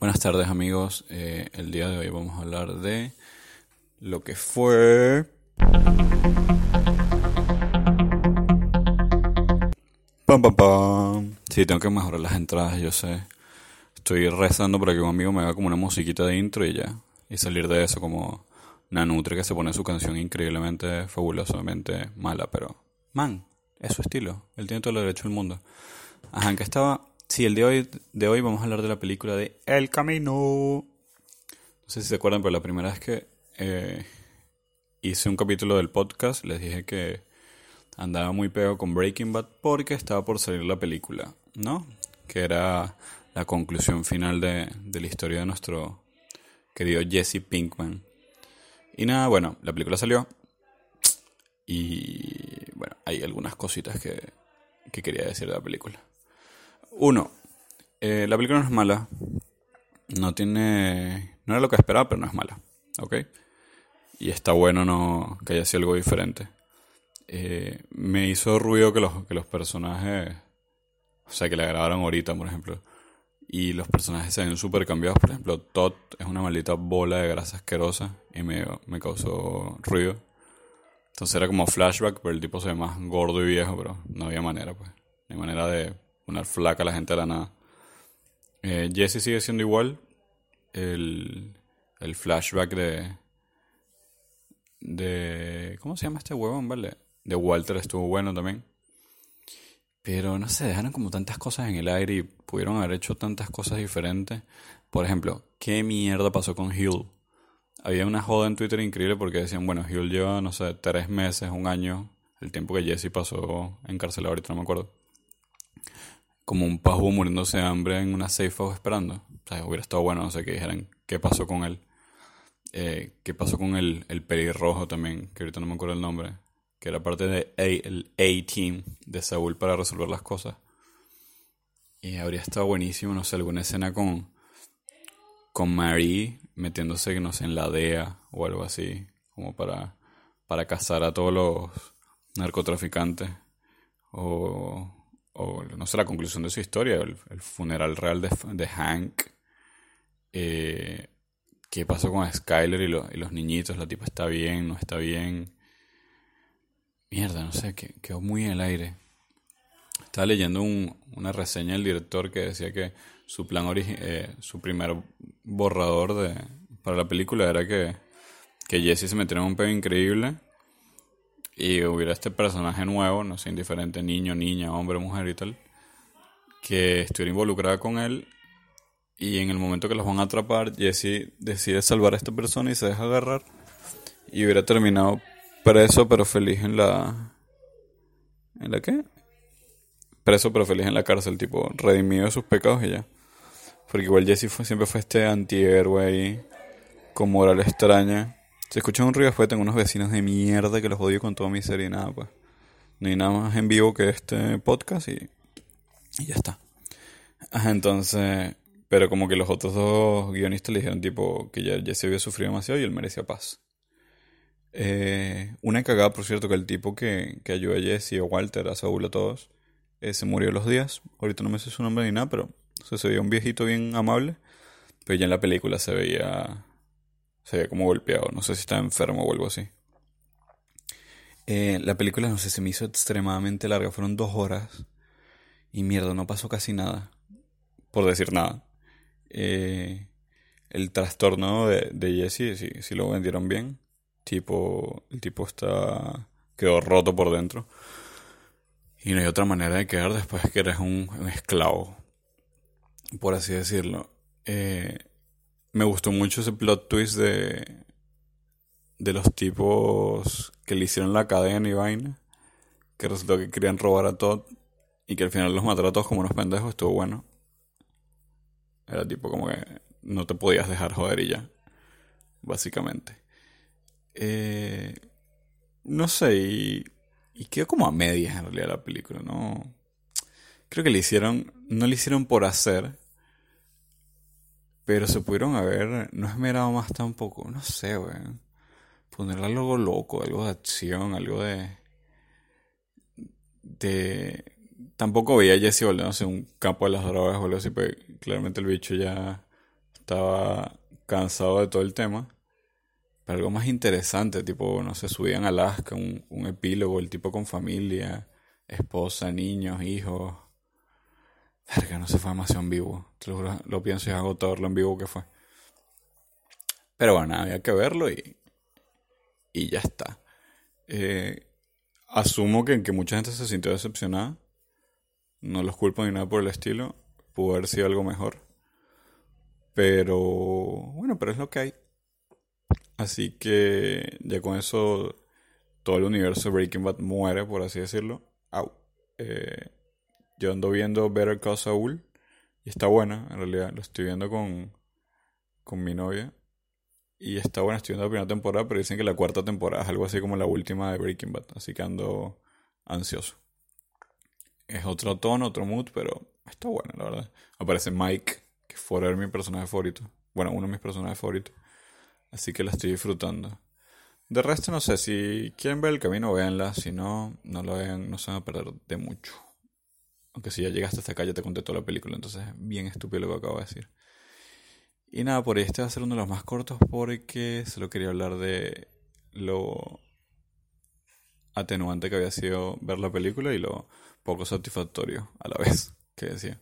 Buenas tardes amigos, Eh, el día de hoy vamos a hablar de lo que fue... Pam, pam, pam. Sí, tengo que mejorar las entradas, yo sé. Estoy rezando para que un amigo me haga como una musiquita de intro y ya. Y salir de eso como Nanutre que se pone su canción increíblemente, fabulosamente mala, pero... Man, es su estilo. Él tiene todo el derecho del mundo. Ajá, ¿en qué estaba? Sí, el de hoy, de hoy vamos a hablar de la película de El Camino. No sé si se acuerdan, pero la primera vez que eh, hice un capítulo del podcast les dije que andaba muy pegado con Breaking Bad porque estaba por salir la película, ¿no? Que era la conclusión final de, de la historia de nuestro querido Jesse Pinkman. Y nada, bueno, la película salió. Y bueno, hay algunas cositas que, que quería decir de la película. Uno, eh, la película no es mala. No tiene. No era lo que esperaba, pero no es mala. ¿Ok? Y está bueno no, que haya sido algo diferente. Eh, me hizo ruido que los, que los personajes. O sea, que le grabaron ahorita, por ejemplo. Y los personajes se ven súper cambiados. Por ejemplo, Todd es una maldita bola de grasa asquerosa. Y me, me causó ruido. Entonces era como flashback, pero el tipo se ve más gordo y viejo, pero no había manera, pues. No hay manera de poner flaca a la gente de la nada. Eh, Jesse sigue siendo igual. El, el flashback de. de. ¿Cómo se llama este huevón, vale? De Walter estuvo bueno también. Pero no sé, dejaron como tantas cosas en el aire y pudieron haber hecho tantas cosas diferentes. Por ejemplo, ¿qué mierda pasó con Hill? Había una joda en Twitter increíble porque decían, bueno, Hill lleva, no sé, tres meses, un año, el tiempo que Jesse pasó encarcelado, ahorita no me acuerdo como un pavo muriéndose de hambre en una safe house esperando. O sea, hubiera estado bueno, no sé, que dijeran qué pasó con él. Eh, qué pasó con el, el pelirrojo también, que ahorita no me acuerdo el nombre. Que era parte de a, el A-Team de Saúl para resolver las cosas. Y habría estado buenísimo, no sé, alguna escena con, con Marie metiéndose, no sé, en la DEA o algo así. Como para, para cazar a todos los narcotraficantes. O o no sé, la conclusión de su historia, el, funeral real de, de Hank, eh, qué pasó con Skyler y, los niñitos, la tipa está bien, no está bien. Mierda, no sé, quedó muy en el aire. Estaba leyendo una reseña del director que decía que su plan eh, su primer borrador de, para la película era que, que Jesse se metiera en un pedo increíble y hubiera este personaje nuevo, no sé, indiferente, niño, niña, hombre, mujer y tal, que estuviera involucrada con él y en el momento que los van a atrapar, Jesse decide salvar a esta persona y se deja agarrar y hubiera terminado preso pero feliz en la... ¿En la qué? Preso pero feliz en la cárcel, tipo, redimido de sus pecados y ya. Porque igual Jesse fue, siempre fue este antihéroe ahí, con moral extraña se escucha un ruido después tengo unos vecinos de mierda que los odio con toda mi serie y nada, pues. No nada más en vivo que este podcast y, y ya está. entonces, pero como que los otros dos guionistas le dijeron tipo que ya, ya se había sufrido demasiado y él merecía paz. Eh, una cagada, por cierto, que el tipo que, que ayudó a Jesse, a Walter, a Saúl, a todos, eh, se murió los días. Ahorita no me sé su nombre ni nada, pero se veía un viejito bien amable. Pero ya en la película se veía se veía como golpeado. No sé si estaba enfermo o algo así. Eh, la película, no sé, se me hizo extremadamente larga. Fueron dos horas. Y mierda, no pasó casi nada. Por decir nada. Eh, el trastorno de, de Jesse, sí, sí lo vendieron bien. Tipo, el tipo está. quedó roto por dentro. Y no hay otra manera de quedar después que eres un, un esclavo. Por así decirlo. Eh, me gustó mucho ese plot twist de, de los tipos que le hicieron la cadena y vaina. Que resultó que querían robar a Todd y que al final los mataron a todos como unos pendejos. Estuvo bueno. Era tipo como que no te podías dejar joder y ya. Básicamente. Eh, no sé, y, y quedó como a medias en realidad la película, ¿no? Creo que le hicieron, no le hicieron por hacer, pero se pudieron haber no esmerado más tampoco. No sé, weón. Ponerle algo loco, algo de acción, algo de. de. Tampoco veía a Jesse volviéndose un campo de las drogas o algo así, porque claramente el bicho ya estaba cansado de todo el tema. Pero algo más interesante, tipo, no sé, subían a Alaska, un, un epílogo, el tipo con familia, esposa, niños, hijos. Verga, no se fue demasiado en vivo. lo, lo pienso y es agotador lo en vivo que fue. Pero bueno, había que verlo y, y ya está. Eh, asumo que, que mucha gente se sintió decepcionada. No los culpo ni nada por el estilo. Pudo haber sido algo mejor. Pero bueno, pero es lo que hay. Así que ya con eso todo el universo de Breaking Bad muere, por así decirlo. Au. Eh, yo ando viendo Better Call Saul y está buena, en realidad. Lo estoy viendo con, con mi novia. Y está buena, estoy viendo la primera temporada, pero dicen que la cuarta temporada es algo así como la última de Breaking Bad. Así que ando ansioso. Es otro tono, otro mood, pero está buena, la verdad. Aparece Mike, que fue mi personaje favorito. Bueno, uno de mis personajes favoritos. Así que la estoy disfrutando. De resto, no sé, si quieren ver el camino, véanla. Si no, no lo vean, no se van a perder de mucho. Aunque si ya llegaste hasta acá, ya te conté toda la película, entonces es bien estúpido lo que acabo de decir. Y nada, por este va a ser uno de los más cortos porque solo quería hablar de lo atenuante que había sido ver la película y lo poco satisfactorio a la vez que decía.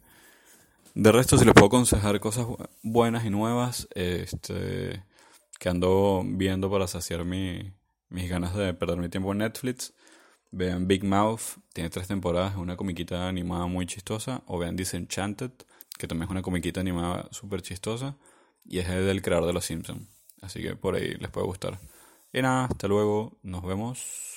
De resto, si les puedo aconsejar cosas buenas y nuevas, este que ando viendo para saciar mi, mis ganas de perder mi tiempo en Netflix. Vean Big Mouth, tiene tres temporadas, es una comiquita animada muy chistosa. O vean Disenchanted, que también es una comiquita animada súper chistosa. Y es el del creador de Los Simpsons. Así que por ahí les puede gustar. Y nada, hasta luego, nos vemos.